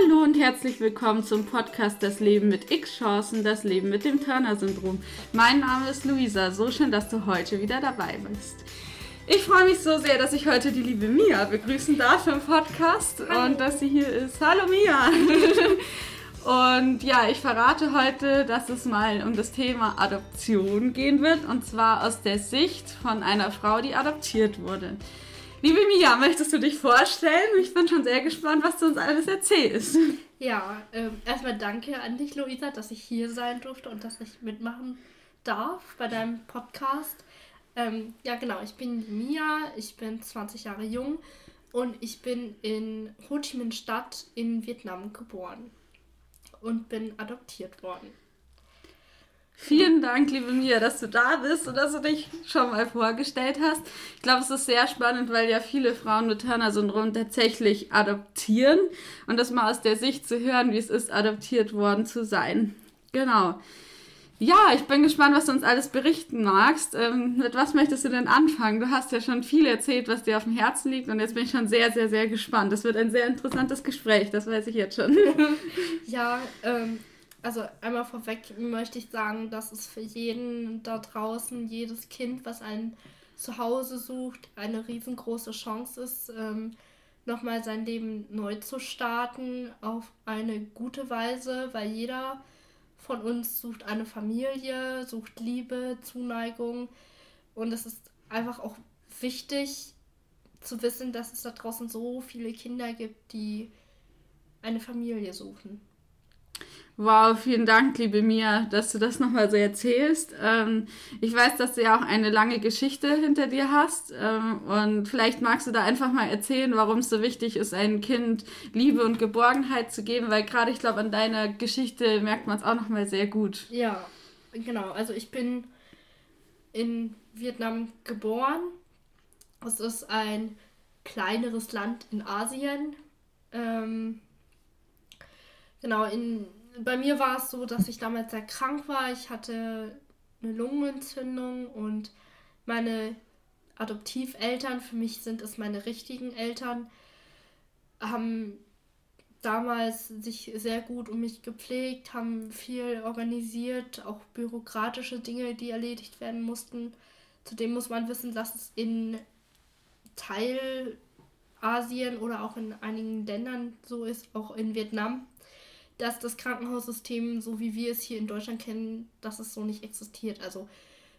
Hallo und herzlich willkommen zum Podcast Das Leben mit X-Chancen, das Leben mit dem Turner-Syndrom. Mein Name ist Luisa, so schön, dass du heute wieder dabei bist. Ich freue mich so sehr, dass ich heute die liebe Mia begrüßen darf im Podcast Hallo. und dass sie hier ist. Hallo Mia! Und ja, ich verrate heute, dass es mal um das Thema Adoption gehen wird und zwar aus der Sicht von einer Frau, die adoptiert wurde. Liebe Mia, möchtest du dich vorstellen? Ich bin schon sehr gespannt, was du uns alles erzählst. Ja, ähm, erstmal danke an dich, Luisa, dass ich hier sein durfte und dass ich mitmachen darf bei deinem Podcast. Ähm, ja, genau, ich bin Mia, ich bin 20 Jahre jung und ich bin in Ho Chi Minh Stadt in Vietnam geboren und bin adoptiert worden. Vielen Dank, liebe Mia, dass du da bist und dass du dich schon mal vorgestellt hast. Ich glaube, es ist sehr spannend, weil ja viele Frauen mit Turner-Syndrom tatsächlich adoptieren und das mal aus der Sicht zu hören, wie es ist, adoptiert worden zu sein. Genau. Ja, ich bin gespannt, was du uns alles berichten magst. Ähm, mit was möchtest du denn anfangen? Du hast ja schon viel erzählt, was dir auf dem Herzen liegt und jetzt bin ich schon sehr, sehr, sehr gespannt. Das wird ein sehr interessantes Gespräch, das weiß ich jetzt schon. ja, ähm, also einmal vorweg möchte ich sagen, dass es für jeden da draußen, jedes Kind, was ein Zuhause sucht, eine riesengroße Chance ist, ähm, nochmal sein Leben neu zu starten auf eine gute Weise, weil jeder von uns sucht eine Familie, sucht Liebe, Zuneigung und es ist einfach auch wichtig zu wissen, dass es da draußen so viele Kinder gibt, die eine Familie suchen. Wow, vielen Dank, liebe Mia, dass du das nochmal so erzählst. Ähm, ich weiß, dass du ja auch eine lange Geschichte hinter dir hast. Ähm, und vielleicht magst du da einfach mal erzählen, warum es so wichtig ist, einem Kind Liebe und Geborgenheit zu geben, weil gerade ich glaube, an deiner Geschichte merkt man es auch nochmal sehr gut. Ja, genau. Also ich bin in Vietnam geboren. Es ist ein kleineres Land in Asien. Ähm, genau, in bei mir war es so, dass ich damals sehr krank war. Ich hatte eine Lungenentzündung und meine Adoptiveltern, für mich sind es meine richtigen Eltern, haben damals sich sehr gut um mich gepflegt, haben viel organisiert, auch bürokratische Dinge, die erledigt werden mussten. Zudem muss man wissen, dass es in Teilasien oder auch in einigen Ländern so ist, auch in Vietnam, dass das Krankenhaussystem, so wie wir es hier in Deutschland kennen, dass es so nicht existiert. Also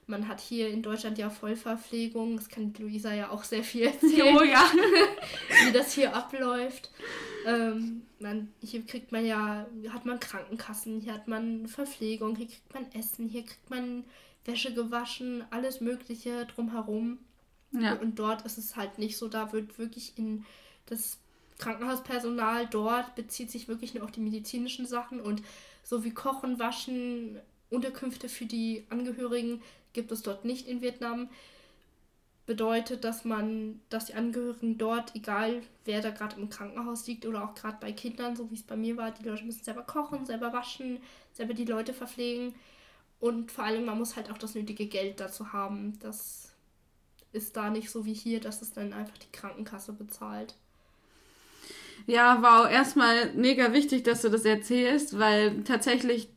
man hat hier in Deutschland ja Vollverpflegung, das kann Luisa ja auch sehr viel erzählen, oh, ja. wie das hier abläuft. Ähm, man, hier kriegt man ja, hat man Krankenkassen, hier hat man Verpflegung, hier kriegt man Essen, hier kriegt man Wäsche gewaschen, alles Mögliche drumherum. Ja. Und dort ist es halt nicht so, da wird wirklich in das Krankenhauspersonal dort bezieht sich wirklich nur auf die medizinischen Sachen und so wie Kochen, Waschen, Unterkünfte für die Angehörigen gibt es dort nicht in Vietnam. Bedeutet, dass man, dass die Angehörigen dort, egal wer da gerade im Krankenhaus liegt oder auch gerade bei Kindern, so wie es bei mir war, die Leute müssen selber kochen, selber waschen, selber die Leute verpflegen und vor allem man muss halt auch das nötige Geld dazu haben. Das ist da nicht so wie hier, dass es dann einfach die Krankenkasse bezahlt. Ja, wow, erstmal mega wichtig, dass du das erzählst, weil tatsächlich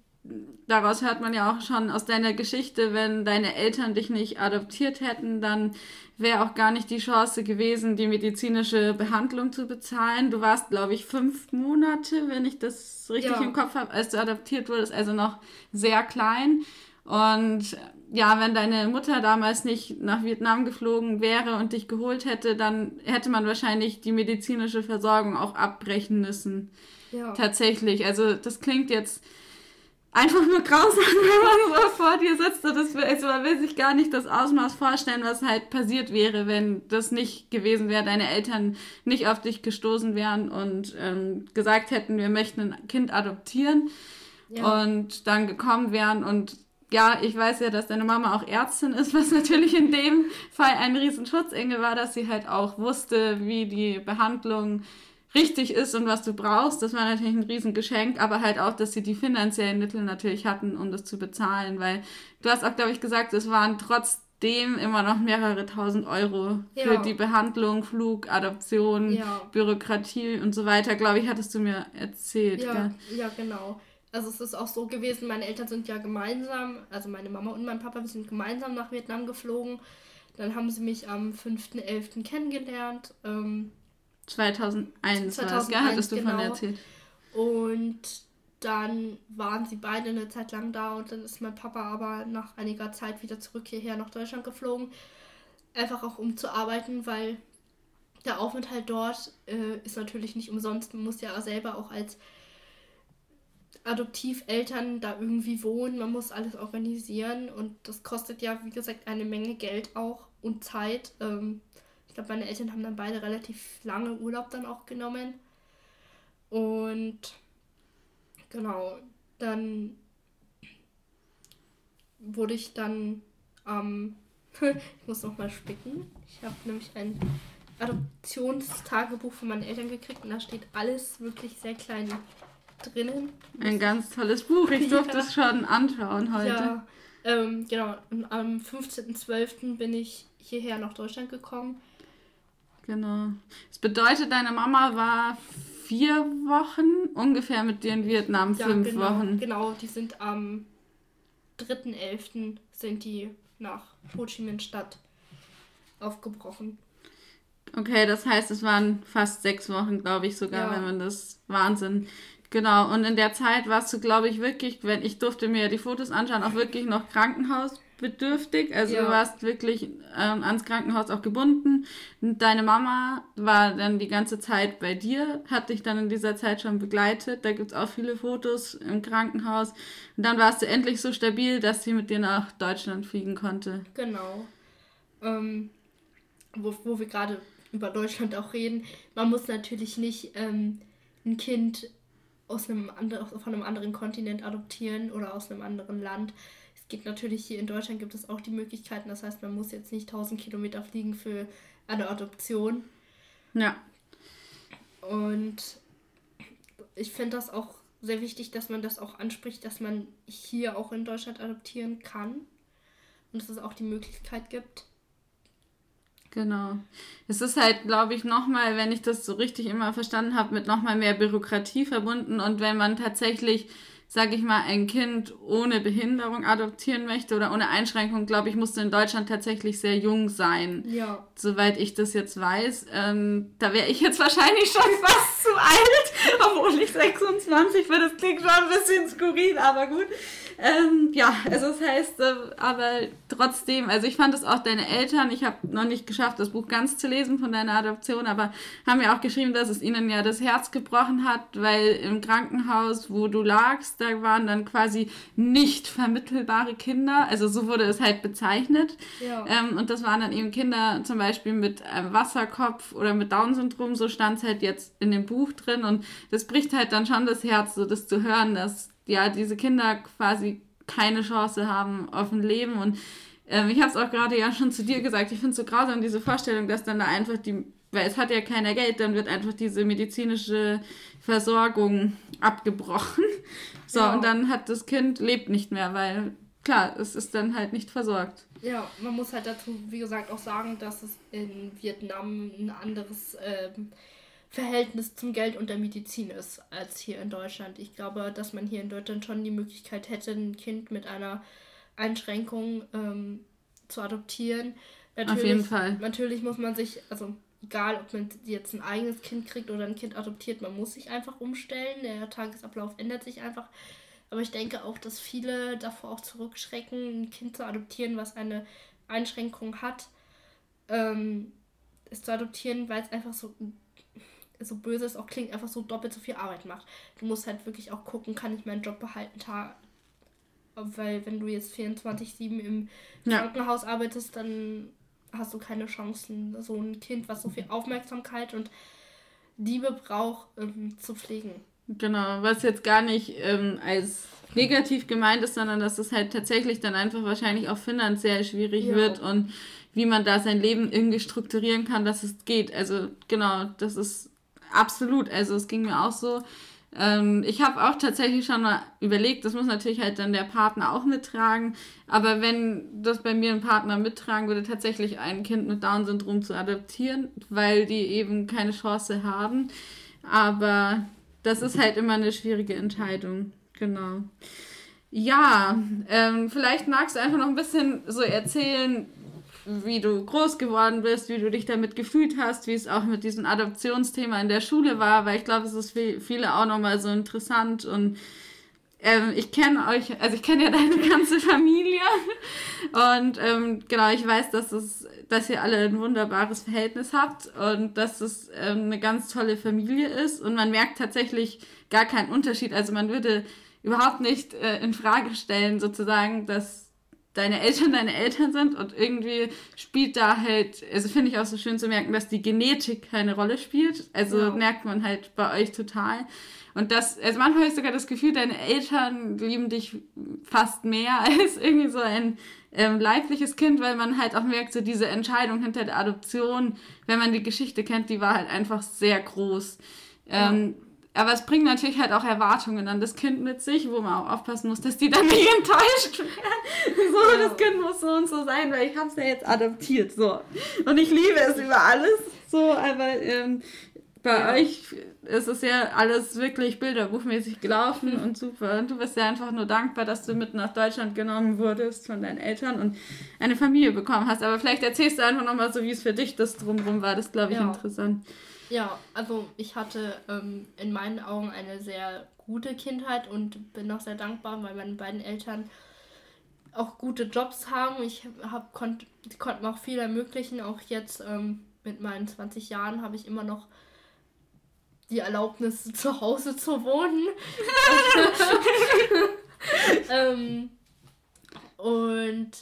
daraus hört man ja auch schon aus deiner Geschichte, wenn deine Eltern dich nicht adoptiert hätten, dann wäre auch gar nicht die Chance gewesen, die medizinische Behandlung zu bezahlen. Du warst, glaube ich, fünf Monate, wenn ich das richtig ja. im Kopf habe, als du adoptiert wurdest, also noch sehr klein. Und ja, wenn deine Mutter damals nicht nach Vietnam geflogen wäre und dich geholt hätte, dann hätte man wahrscheinlich die medizinische Versorgung auch abbrechen müssen. Ja. Tatsächlich. Also das klingt jetzt einfach nur grausam, wenn man so vor dir sitzt. Und das, also man will sich gar nicht das Ausmaß vorstellen, was halt passiert wäre, wenn das nicht gewesen wäre, deine Eltern nicht auf dich gestoßen wären und ähm, gesagt hätten, wir möchten ein Kind adoptieren. Ja. Und dann gekommen wären und ja, ich weiß ja, dass deine Mama auch Ärztin ist, was natürlich in dem Fall ein riesen Schutzengel war, dass sie halt auch wusste, wie die Behandlung richtig ist und was du brauchst. Das war natürlich ein Riesengeschenk, aber halt auch, dass sie die finanziellen Mittel natürlich hatten, um das zu bezahlen, weil du hast auch, glaube ich, gesagt, es waren trotz trotzdem immer noch mehrere tausend Euro für ja. die Behandlung, Flug, Adoption, ja. Bürokratie und so weiter, glaube ich, hattest du mir erzählt. Ja, ja, genau. Also es ist auch so gewesen, meine Eltern sind ja gemeinsam, also meine Mama und mein Papa, wir sind gemeinsam nach Vietnam geflogen. Dann haben sie mich am 5.11. kennengelernt. Ähm, 2001, 2001 war es, gell? Hattest du genau. von erzählt. Und dann waren sie beide eine Zeit lang da und dann ist mein Papa aber nach einiger Zeit wieder zurück hierher nach Deutschland geflogen. Einfach auch um zu arbeiten, weil der Aufenthalt dort äh, ist natürlich nicht umsonst. Man muss ja selber auch als Adoptiveltern da irgendwie wohnen. Man muss alles organisieren und das kostet ja, wie gesagt, eine Menge Geld auch und Zeit. Ähm, ich glaube, meine Eltern haben dann beide relativ lange Urlaub dann auch genommen. Und genau, dann wurde ich dann am. Ähm, ich muss nochmal spicken. Ich habe nämlich ein Adoptionstagebuch von meinen Eltern gekriegt und da steht alles wirklich sehr klein drinnen. Ein ganz tolles Buch. Ich durfte ja. es schon anschauen heute. Ja, ähm, genau. Am 15.12. bin ich hierher nach Deutschland gekommen. Genau. Das bedeutet, deine Mama war vier Wochen ungefähr mit dir in Vietnam, ja, fünf genau, Wochen. Genau, die sind am 3.11. sind die nach Ho Chi Minh Stadt aufgebrochen. Okay, das heißt, es waren fast sechs Wochen, glaube ich sogar, ja. wenn man das Wahnsinn. Genau, und in der Zeit warst du, glaube ich, wirklich, wenn ich durfte mir die Fotos anschauen, auch wirklich noch krankenhausbedürftig. Also ja. du warst wirklich ähm, ans Krankenhaus auch gebunden. Und deine Mama war dann die ganze Zeit bei dir, hat dich dann in dieser Zeit schon begleitet. Da gibt es auch viele Fotos im Krankenhaus. Und dann warst du endlich so stabil, dass sie mit dir nach Deutschland fliegen konnte. Genau. Ähm, wo, wo wir gerade über Deutschland auch reden, man muss natürlich nicht ähm, ein Kind aus einem anderen, von einem anderen Kontinent adoptieren oder aus einem anderen Land. Es geht natürlich hier in Deutschland gibt es auch die Möglichkeiten. Das heißt, man muss jetzt nicht 1000 Kilometer fliegen für eine Adoption. Ja. Und ich finde das auch sehr wichtig, dass man das auch anspricht, dass man hier auch in Deutschland adoptieren kann und dass es auch die Möglichkeit gibt. Genau. Es ist halt, glaube ich, nochmal, wenn ich das so richtig immer verstanden habe, mit nochmal mehr Bürokratie verbunden. Und wenn man tatsächlich, sage ich mal, ein Kind ohne Behinderung adoptieren möchte oder ohne Einschränkung, glaube ich, musste in Deutschland tatsächlich sehr jung sein. Ja. Soweit ich das jetzt weiß. Ähm, da wäre ich jetzt wahrscheinlich schon fast zu alt, obwohl ich 26 bin. Das klingt schon ein bisschen skurril, aber gut. Ähm, ja, also das heißt, äh, aber trotzdem, also ich fand es auch deine Eltern, ich habe noch nicht geschafft, das Buch ganz zu lesen von deiner Adoption, aber haben ja auch geschrieben, dass es ihnen ja das Herz gebrochen hat, weil im Krankenhaus, wo du lagst, da waren dann quasi nicht vermittelbare Kinder, also so wurde es halt bezeichnet. Ja. Ähm, und das waren dann eben Kinder zum Beispiel mit einem Wasserkopf oder mit Down-Syndrom, so stand es halt jetzt in dem Buch drin und das bricht halt dann schon das Herz, so das zu hören, dass ja, diese Kinder quasi keine Chance haben auf ein Leben. Und ähm, ich habe es auch gerade ja schon zu dir gesagt, ich finde es so grausam, diese Vorstellung, dass dann da einfach die, weil es hat ja keiner Geld, dann wird einfach diese medizinische Versorgung abgebrochen. So, ja. und dann hat das Kind lebt nicht mehr, weil klar, es ist dann halt nicht versorgt. Ja, man muss halt dazu, wie gesagt, auch sagen, dass es in Vietnam ein anderes ähm, Verhältnis zum Geld und der Medizin ist als hier in Deutschland. Ich glaube, dass man hier in Deutschland schon die Möglichkeit hätte, ein Kind mit einer Einschränkung ähm, zu adoptieren. Natürlich, Auf jeden Fall. Natürlich muss man sich, also egal, ob man jetzt ein eigenes Kind kriegt oder ein Kind adoptiert, man muss sich einfach umstellen. Der Tagesablauf ändert sich einfach. Aber ich denke auch, dass viele davor auch zurückschrecken, ein Kind zu adoptieren, was eine Einschränkung hat, ähm, es zu adoptieren, weil es einfach so so böse es auch klingt, einfach so doppelt so viel Arbeit macht. Du musst halt wirklich auch gucken, kann ich meinen Job behalten, weil wenn du jetzt 24-7 im ja. Krankenhaus arbeitest, dann hast du keine Chancen, so ein Kind, was so viel Aufmerksamkeit und Liebe braucht, ähm, zu pflegen. Genau, was jetzt gar nicht ähm, als negativ gemeint ist, sondern dass es halt tatsächlich dann einfach wahrscheinlich auch finanziell schwierig ja. wird und wie man da sein Leben irgendwie strukturieren kann, dass es geht. Also genau, das ist Absolut, also es ging mir auch so. Ähm, ich habe auch tatsächlich schon mal überlegt, das muss natürlich halt dann der Partner auch mittragen. Aber wenn das bei mir ein Partner mittragen würde, tatsächlich ein Kind mit Down-Syndrom zu adoptieren, weil die eben keine Chance haben. Aber das ist halt immer eine schwierige Entscheidung. Genau. Ja, ähm, vielleicht magst du einfach noch ein bisschen so erzählen, wie du groß geworden bist, wie du dich damit gefühlt hast, wie es auch mit diesem Adoptionsthema in der Schule war, weil ich glaube, es ist für viele auch nochmal so interessant und ähm, ich kenne euch, also ich kenne ja deine ganze Familie und ähm, genau, ich weiß, dass es, dass ihr alle ein wunderbares Verhältnis habt und dass es ähm, eine ganz tolle Familie ist und man merkt tatsächlich gar keinen Unterschied. Also man würde überhaupt nicht äh, in Frage stellen, sozusagen, dass deine Eltern deine Eltern sind und irgendwie spielt da halt, also finde ich auch so schön zu merken, dass die Genetik keine Rolle spielt. Also ja. merkt man halt bei euch total. Und das, also manchmal habe ich sogar das Gefühl, deine Eltern lieben dich fast mehr als irgendwie so ein ähm, leibliches Kind, weil man halt auch merkt, so diese Entscheidung hinter der Adoption, wenn man die Geschichte kennt, die war halt einfach sehr groß. Ja. Aber es bringt natürlich halt auch Erwartungen an das Kind mit sich, wo man auch aufpassen muss, dass die dann nicht enttäuscht werden. So, ja. das Kind muss so und so sein, weil ich habe es ja jetzt adoptiert. So. Und ich liebe es über alles. So, aber ähm, bei ja. euch ist es ja alles wirklich bilderbuchmäßig gelaufen und super. Und du bist ja einfach nur dankbar, dass du mit nach Deutschland genommen wurdest von deinen Eltern und eine Familie bekommen hast. Aber vielleicht erzählst du einfach nochmal so, wie es für dich das drumherum war. Das glaube ich ja. interessant. Ja, also ich hatte ähm, in meinen Augen eine sehr gute Kindheit und bin auch sehr dankbar, weil meine beiden Eltern auch gute Jobs haben. Ich hab, konnt, konnten auch viel ermöglichen. Auch jetzt ähm, mit meinen 20 Jahren habe ich immer noch die Erlaubnis, zu Hause zu wohnen. ähm, und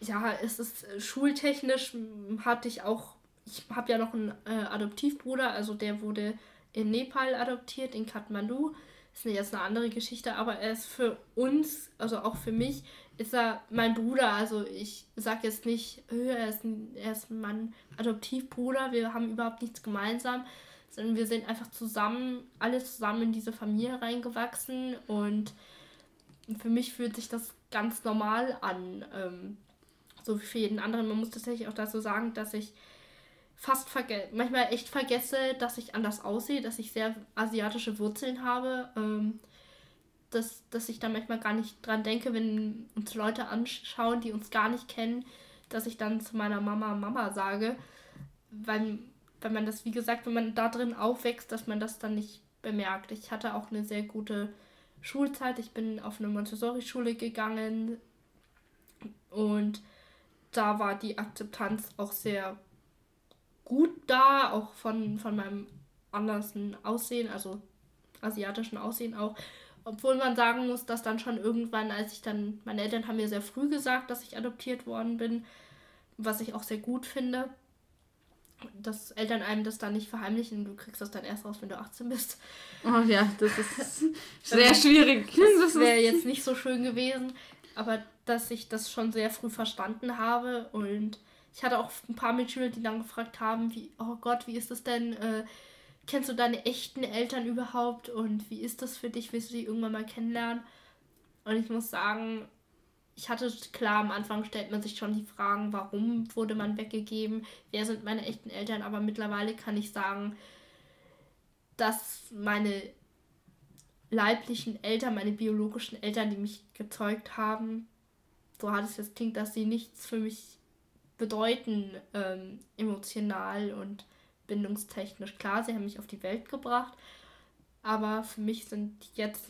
ja, es ist schultechnisch hatte ich auch ich habe ja noch einen äh, Adoptivbruder, also der wurde in Nepal adoptiert, in Kathmandu. Ist jetzt eine andere Geschichte, aber er ist für uns, also auch für mich, ist er mein Bruder. Also ich sage jetzt nicht, äh, er ist, er ist mein Adoptivbruder, wir haben überhaupt nichts gemeinsam, sondern wir sind einfach zusammen, alle zusammen in diese Familie reingewachsen und für mich fühlt sich das ganz normal an. Ähm, so wie für jeden anderen. Man muss tatsächlich auch dazu sagen, dass ich fast manchmal echt vergesse, dass ich anders aussehe, dass ich sehr asiatische Wurzeln habe. Ähm, dass, dass ich da manchmal gar nicht dran denke, wenn uns Leute anschauen, die uns gar nicht kennen, dass ich dann zu meiner Mama Mama sage. Weil, weil man das, wie gesagt, wenn man da drin aufwächst, dass man das dann nicht bemerkt. Ich hatte auch eine sehr gute Schulzeit. Ich bin auf eine Montessori-Schule gegangen und da war die Akzeptanz auch sehr gut da, auch von, von meinem anderen Aussehen, also asiatischen Aussehen auch. Obwohl man sagen muss, dass dann schon irgendwann, als ich dann, meine Eltern haben mir sehr früh gesagt, dass ich adoptiert worden bin, was ich auch sehr gut finde, dass Eltern einem das dann nicht verheimlichen, du kriegst das dann erst raus, wenn du 18 bist. Oh ja, das ist sehr schwierig. Das wäre jetzt nicht so schön gewesen, aber dass ich das schon sehr früh verstanden habe und ich hatte auch ein paar Mitschüler, die dann gefragt haben, wie, oh Gott, wie ist das denn? Äh, kennst du deine echten Eltern überhaupt? Und wie ist das für dich? Willst du die irgendwann mal kennenlernen? Und ich muss sagen, ich hatte klar, am Anfang stellt man sich schon die Fragen, warum wurde man weggegeben? Wer sind meine echten Eltern? Aber mittlerweile kann ich sagen, dass meine leiblichen Eltern, meine biologischen Eltern, die mich gezeugt haben, so hart es jetzt klingt, dass sie nichts für mich bedeuten, ähm, emotional und bindungstechnisch. Klar, sie haben mich auf die Welt gebracht, aber für mich sind jetzt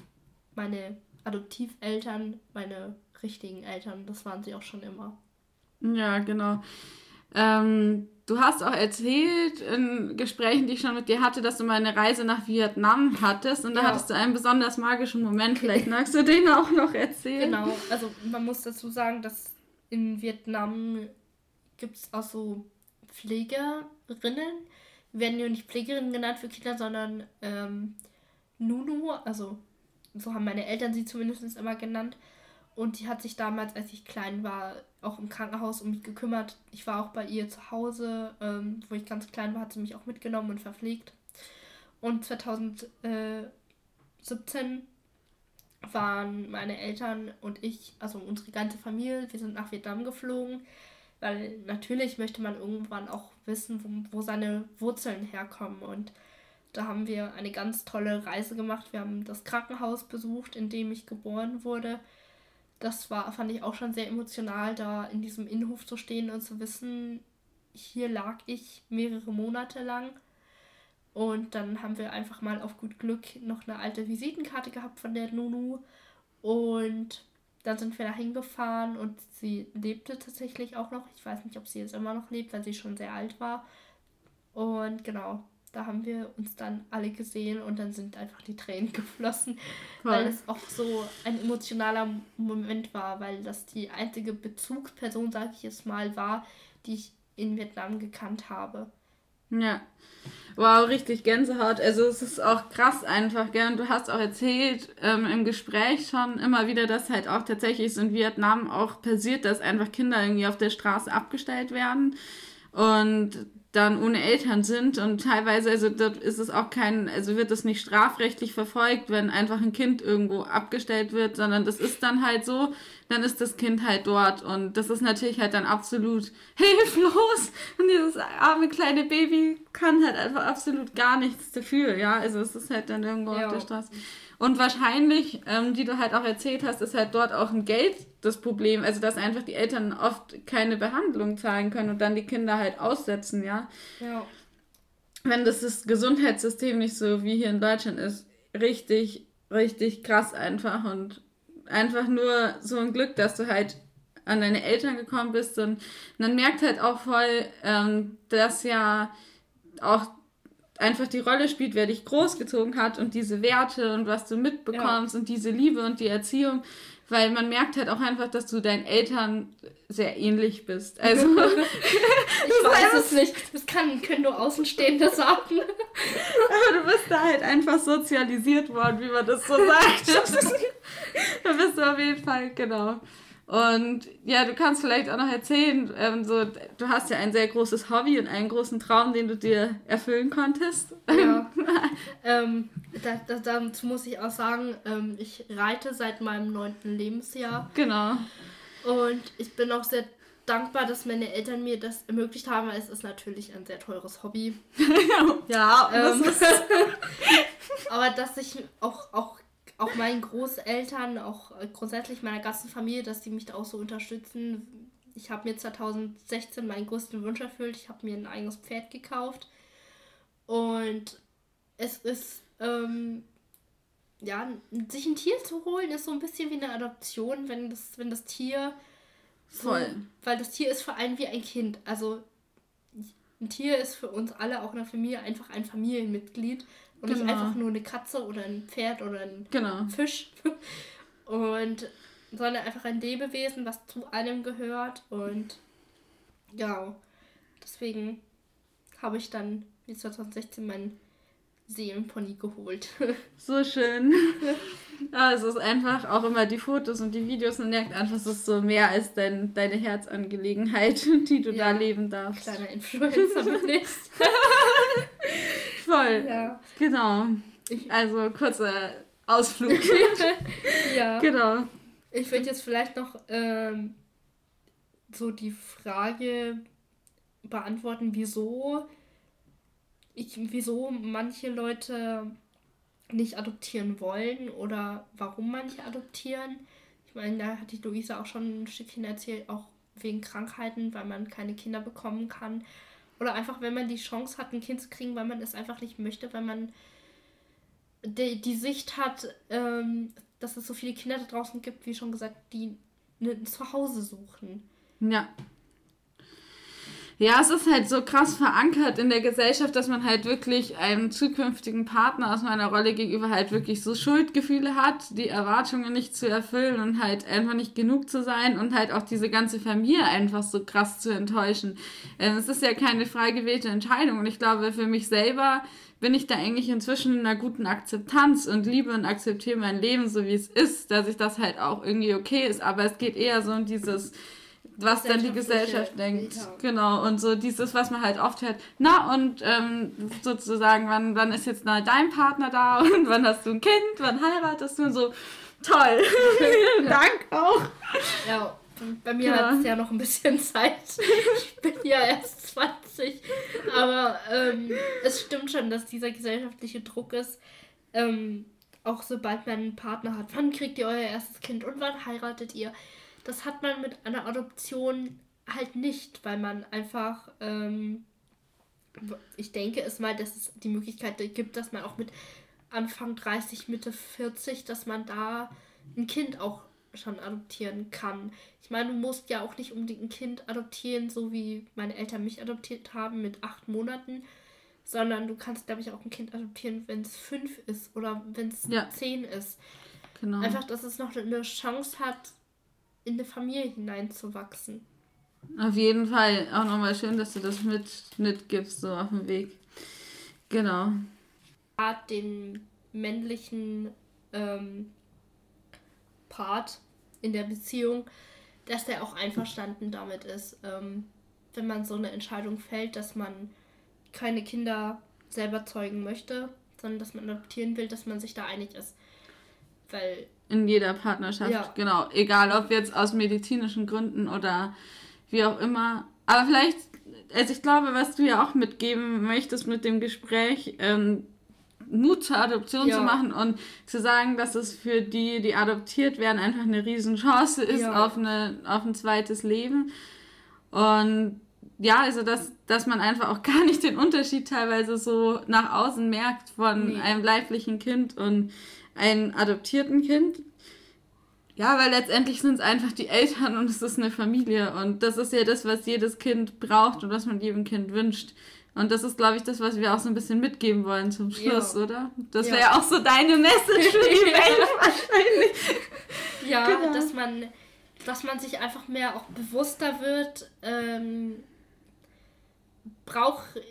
meine Adoptiveltern meine richtigen Eltern. Das waren sie auch schon immer. Ja, genau. Ähm, du hast auch erzählt in Gesprächen, die ich schon mit dir hatte, dass du mal eine Reise nach Vietnam hattest und da ja. hattest du einen besonders magischen Moment. Vielleicht magst du den auch noch erzählen. Genau, also man muss dazu sagen, dass in Vietnam gibt es auch so Pflegerinnen. Werden ja nicht Pflegerinnen genannt für Kinder, sondern ähm, Nunu, also so haben meine Eltern sie zumindest immer genannt. Und die hat sich damals, als ich klein war, auch im Krankenhaus um mich gekümmert. Ich war auch bei ihr zu Hause, ähm, wo ich ganz klein war, hat sie mich auch mitgenommen und verpflegt. Und 2000, äh, 2017 waren meine Eltern und ich, also unsere ganze Familie, wir sind nach Vietnam geflogen, weil natürlich möchte man irgendwann auch wissen, wo, wo seine Wurzeln herkommen. Und da haben wir eine ganz tolle Reise gemacht. Wir haben das Krankenhaus besucht, in dem ich geboren wurde. Das war, fand ich auch schon sehr emotional, da in diesem Innenhof zu stehen und zu wissen, hier lag ich mehrere Monate lang. Und dann haben wir einfach mal auf gut Glück noch eine alte Visitenkarte gehabt von der Nunu. Und dann sind wir da hingefahren und sie lebte tatsächlich auch noch. Ich weiß nicht, ob sie jetzt immer noch lebt, weil sie schon sehr alt war. Und genau, da haben wir uns dann alle gesehen und dann sind einfach die Tränen geflossen, Voll. weil es auch so ein emotionaler Moment war, weil das die einzige Bezugsperson, sage ich jetzt mal, war, die ich in Vietnam gekannt habe. Ja. Wow, richtig Gänsehaut. Also es ist auch krass einfach, gell? Und du hast auch erzählt ähm, im Gespräch schon immer wieder, dass halt auch tatsächlich so in Vietnam auch passiert, dass einfach Kinder irgendwie auf der Straße abgestellt werden. Und dann ohne Eltern sind und teilweise, also dort ist es auch kein, also wird das nicht strafrechtlich verfolgt, wenn einfach ein Kind irgendwo abgestellt wird, sondern das ist dann halt so, dann ist das Kind halt dort und das ist natürlich halt dann absolut hilflos und dieses arme kleine Baby kann halt einfach absolut gar nichts dafür, ja, also es ist halt dann irgendwo ja. auf der Straße. Und wahrscheinlich, ähm, die du halt auch erzählt hast, ist halt dort auch ein Geld das Problem. Also, dass einfach die Eltern oft keine Behandlung zahlen können und dann die Kinder halt aussetzen, ja. Ja. Wenn das, das Gesundheitssystem nicht so wie hier in Deutschland ist, richtig, richtig krass einfach und einfach nur so ein Glück, dass du halt an deine Eltern gekommen bist und man merkt halt auch voll, ähm, dass ja auch einfach die Rolle spielt, wer dich großgezogen hat und diese Werte und was du mitbekommst ja. und diese Liebe und die Erziehung, weil man merkt halt auch einfach, dass du deinen Eltern sehr ähnlich bist. Also ich weiß es nicht. Das kann, können nur Außenstehende sagen. Aber du bist da halt einfach sozialisiert worden, wie man das so sagt. da bist du auf jeden Fall, genau. Und ja, du kannst vielleicht auch noch erzählen, ähm, so, du hast ja ein sehr großes Hobby und einen großen Traum, den du dir erfüllen konntest. Ja. ähm, da, da, dazu muss ich auch sagen, ähm, ich reite seit meinem neunten Lebensjahr. Genau. Und ich bin auch sehr dankbar, dass meine Eltern mir das ermöglicht haben, weil es ist natürlich ein sehr teures Hobby. ja, ähm, das ist aber dass ich auch, auch auch meinen Großeltern, auch äh, grundsätzlich meiner ganzen Familie, dass die mich da auch so unterstützen. Ich habe mir 2016 meinen größten Wunsch erfüllt. Ich habe mir ein eigenes Pferd gekauft. Und es ist, ähm, ja, sich ein Tier zu holen, ist so ein bisschen wie eine Adoption, wenn das, wenn das Tier. So, Voll. Weil das Tier ist für einen wie ein Kind. Also ein Tier ist für uns alle, auch in der Familie, einfach ein Familienmitglied. Und genau. nicht einfach nur eine Katze oder ein Pferd oder ein genau. Fisch. Und sondern einfach ein Lebewesen, was zu einem gehört. Und ja, deswegen habe ich dann 2016 meinen Seelenpony geholt. So schön. Ja, es ist einfach auch immer die Fotos und die Videos und merkt einfach, es ist so mehr als dein, deine Herzangelegenheit, die du ja, da leben darfst. Kleiner Influencer bin ich. Voll. Ja. Genau. Also kurzer Ausflug. ja. Genau. Ich würde jetzt vielleicht noch ähm, so die Frage beantworten, wieso ich, wieso manche Leute nicht adoptieren wollen oder warum manche adoptieren. Ich meine, da hat die Luisa auch schon ein Stückchen erzählt, auch wegen Krankheiten, weil man keine Kinder bekommen kann. Oder einfach, wenn man die Chance hat, ein Kind zu kriegen, weil man es einfach nicht möchte, weil man die, die Sicht hat, ähm, dass es so viele Kinder da draußen gibt, wie schon gesagt, die ein Zuhause suchen. Ja. Ja, es ist halt so krass verankert in der Gesellschaft, dass man halt wirklich einem zukünftigen Partner aus meiner Rolle gegenüber halt wirklich so Schuldgefühle hat, die Erwartungen nicht zu erfüllen und halt einfach nicht genug zu sein und halt auch diese ganze Familie einfach so krass zu enttäuschen. Ähm, es ist ja keine frei gewählte Entscheidung und ich glaube, für mich selber bin ich da eigentlich inzwischen in einer guten Akzeptanz und liebe und akzeptiere mein Leben so wie es ist, dass ich das halt auch irgendwie okay ist, aber es geht eher so um dieses was dann die Gesellschaft denkt. Ja. Genau, und so dieses, was man halt oft hört, na und ähm, sozusagen, wann, wann ist jetzt mal dein Partner da und wann hast du ein Kind, wann heiratest du und so. Toll. Dank auch. Ja, bei mir ja. hat es ja noch ein bisschen Zeit. Ich bin ja erst 20. Aber ähm, es stimmt schon, dass dieser gesellschaftliche Druck ist. Ähm, auch sobald man einen Partner hat. Wann kriegt ihr euer erstes Kind und wann heiratet ihr? Das hat man mit einer Adoption halt nicht, weil man einfach, ähm, ich denke es mal, dass es die Möglichkeit gibt, dass man auch mit Anfang 30, Mitte 40, dass man da ein Kind auch schon adoptieren kann. Ich meine, du musst ja auch nicht unbedingt ein Kind adoptieren, so wie meine Eltern mich adoptiert haben mit acht Monaten, sondern du kannst, glaube ich, auch ein Kind adoptieren, wenn es fünf ist oder wenn es ja. zehn ist. Genau. Einfach, dass es noch eine Chance hat, in eine Familie hineinzuwachsen. Auf jeden Fall. Auch nochmal schön, dass du das mit, mitgibst, so auf dem Weg. Genau. Den männlichen ähm, Part in der Beziehung, dass der auch einverstanden damit ist, ähm, wenn man so eine Entscheidung fällt, dass man keine Kinder selber zeugen möchte, sondern dass man adoptieren will, dass man sich da einig ist. Weil. In jeder Partnerschaft, ja. genau. Egal ob jetzt aus medizinischen Gründen oder wie auch immer. Aber vielleicht, also ich glaube, was du ja auch mitgeben möchtest mit dem Gespräch, ähm, Mut zur Adoption ja. zu machen und zu sagen, dass es für die, die adoptiert werden, einfach eine Riesenchance ist ja. auf, eine, auf ein zweites Leben. Und ja, also dass, dass man einfach auch gar nicht den Unterschied teilweise so nach außen merkt von nee. einem leiblichen Kind und einem adoptierten Kind. Ja, weil letztendlich sind es einfach die Eltern und es ist eine Familie und das ist ja das, was jedes Kind braucht und was man jedem Kind wünscht. Und das ist, glaube ich, das, was wir auch so ein bisschen mitgeben wollen zum Schluss, ja. oder? Das wäre ja auch so deine Message für die Welt wahrscheinlich. Ja, genau. dass man, dass man sich einfach mehr auch bewusster wird, ähm, brauche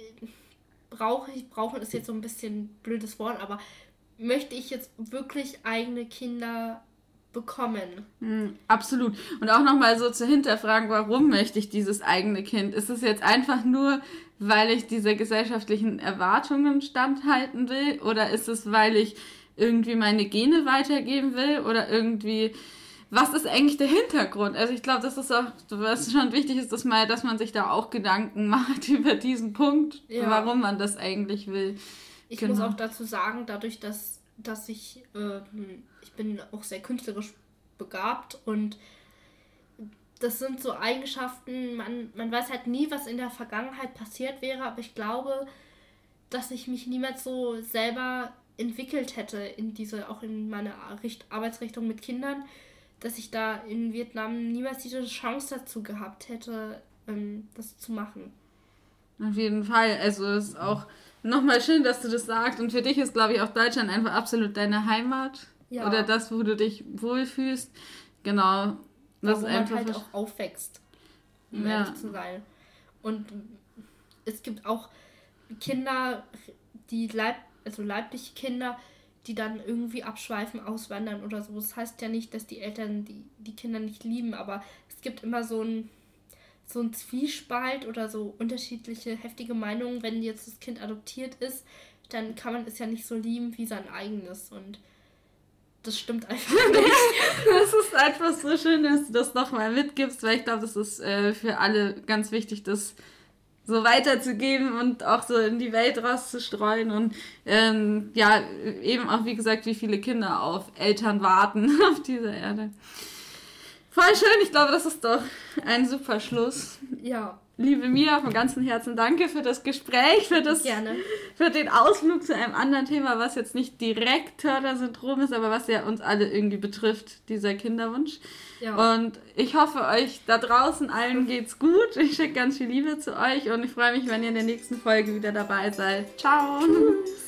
brauche ich, brauchen ist jetzt so ein bisschen blödes Wort, aber möchte ich jetzt wirklich eigene Kinder bekommen? Mhm, absolut. Und auch nochmal so zu hinterfragen, warum möchte ich dieses eigene Kind? Ist es jetzt einfach nur, weil ich diese gesellschaftlichen Erwartungen standhalten will? Oder ist es, weil ich irgendwie meine Gene weitergeben will? Oder irgendwie was ist eigentlich der Hintergrund? Also ich glaube, das ist auch, was schon wichtig ist, dass, mal, dass man sich da auch Gedanken macht über diesen Punkt, ja. warum man das eigentlich will. Ich genau. muss auch dazu sagen, dadurch, dass, dass ich, äh, ich bin auch sehr künstlerisch begabt und das sind so Eigenschaften, man, man weiß halt nie, was in der Vergangenheit passiert wäre, aber ich glaube, dass ich mich niemals so selber entwickelt hätte in diese, auch in meine Arbeitsrichtung mit Kindern, dass ich da in Vietnam niemals diese Chance dazu gehabt hätte, ähm, das zu machen. Auf jeden Fall. Also es ist auch nochmal schön, dass du das sagst. Und für dich ist, glaube ich, auch Deutschland einfach absolut deine Heimat. Ja. Oder das, wo du dich wohlfühlst. Genau. Das wo man halt auch aufwächst, um ja. ehrlich zu sein. Und es gibt auch Kinder, die Leib, also leibliche Kinder, die dann irgendwie abschweifen, auswandern oder so. Das heißt ja nicht, dass die Eltern die, die Kinder nicht lieben, aber es gibt immer so ein, so ein Zwiespalt oder so unterschiedliche heftige Meinungen. Wenn jetzt das Kind adoptiert ist, dann kann man es ja nicht so lieben wie sein eigenes und das stimmt einfach nicht. das ist einfach so schön, dass du das nochmal mitgibst, weil ich glaube, das ist äh, für alle ganz wichtig, dass so weiterzugeben und auch so in die Welt rauszustreuen und ähm, ja, eben auch wie gesagt, wie viele Kinder auf Eltern warten auf dieser Erde. Voll schön, ich glaube, das ist doch ein super Schluss. Ja. Liebe Mia, von ganzem Herzen danke für das Gespräch, für, das, Gerne. für den Ausflug zu einem anderen Thema, was jetzt nicht direkt Turner-Syndrom ist, aber was ja uns alle irgendwie betrifft, dieser Kinderwunsch. Ja. Und ich hoffe, euch da draußen allen geht's gut. Ich schicke ganz viel Liebe zu euch und ich freue mich, wenn ihr in der nächsten Folge wieder dabei seid. Ciao! Tschüss.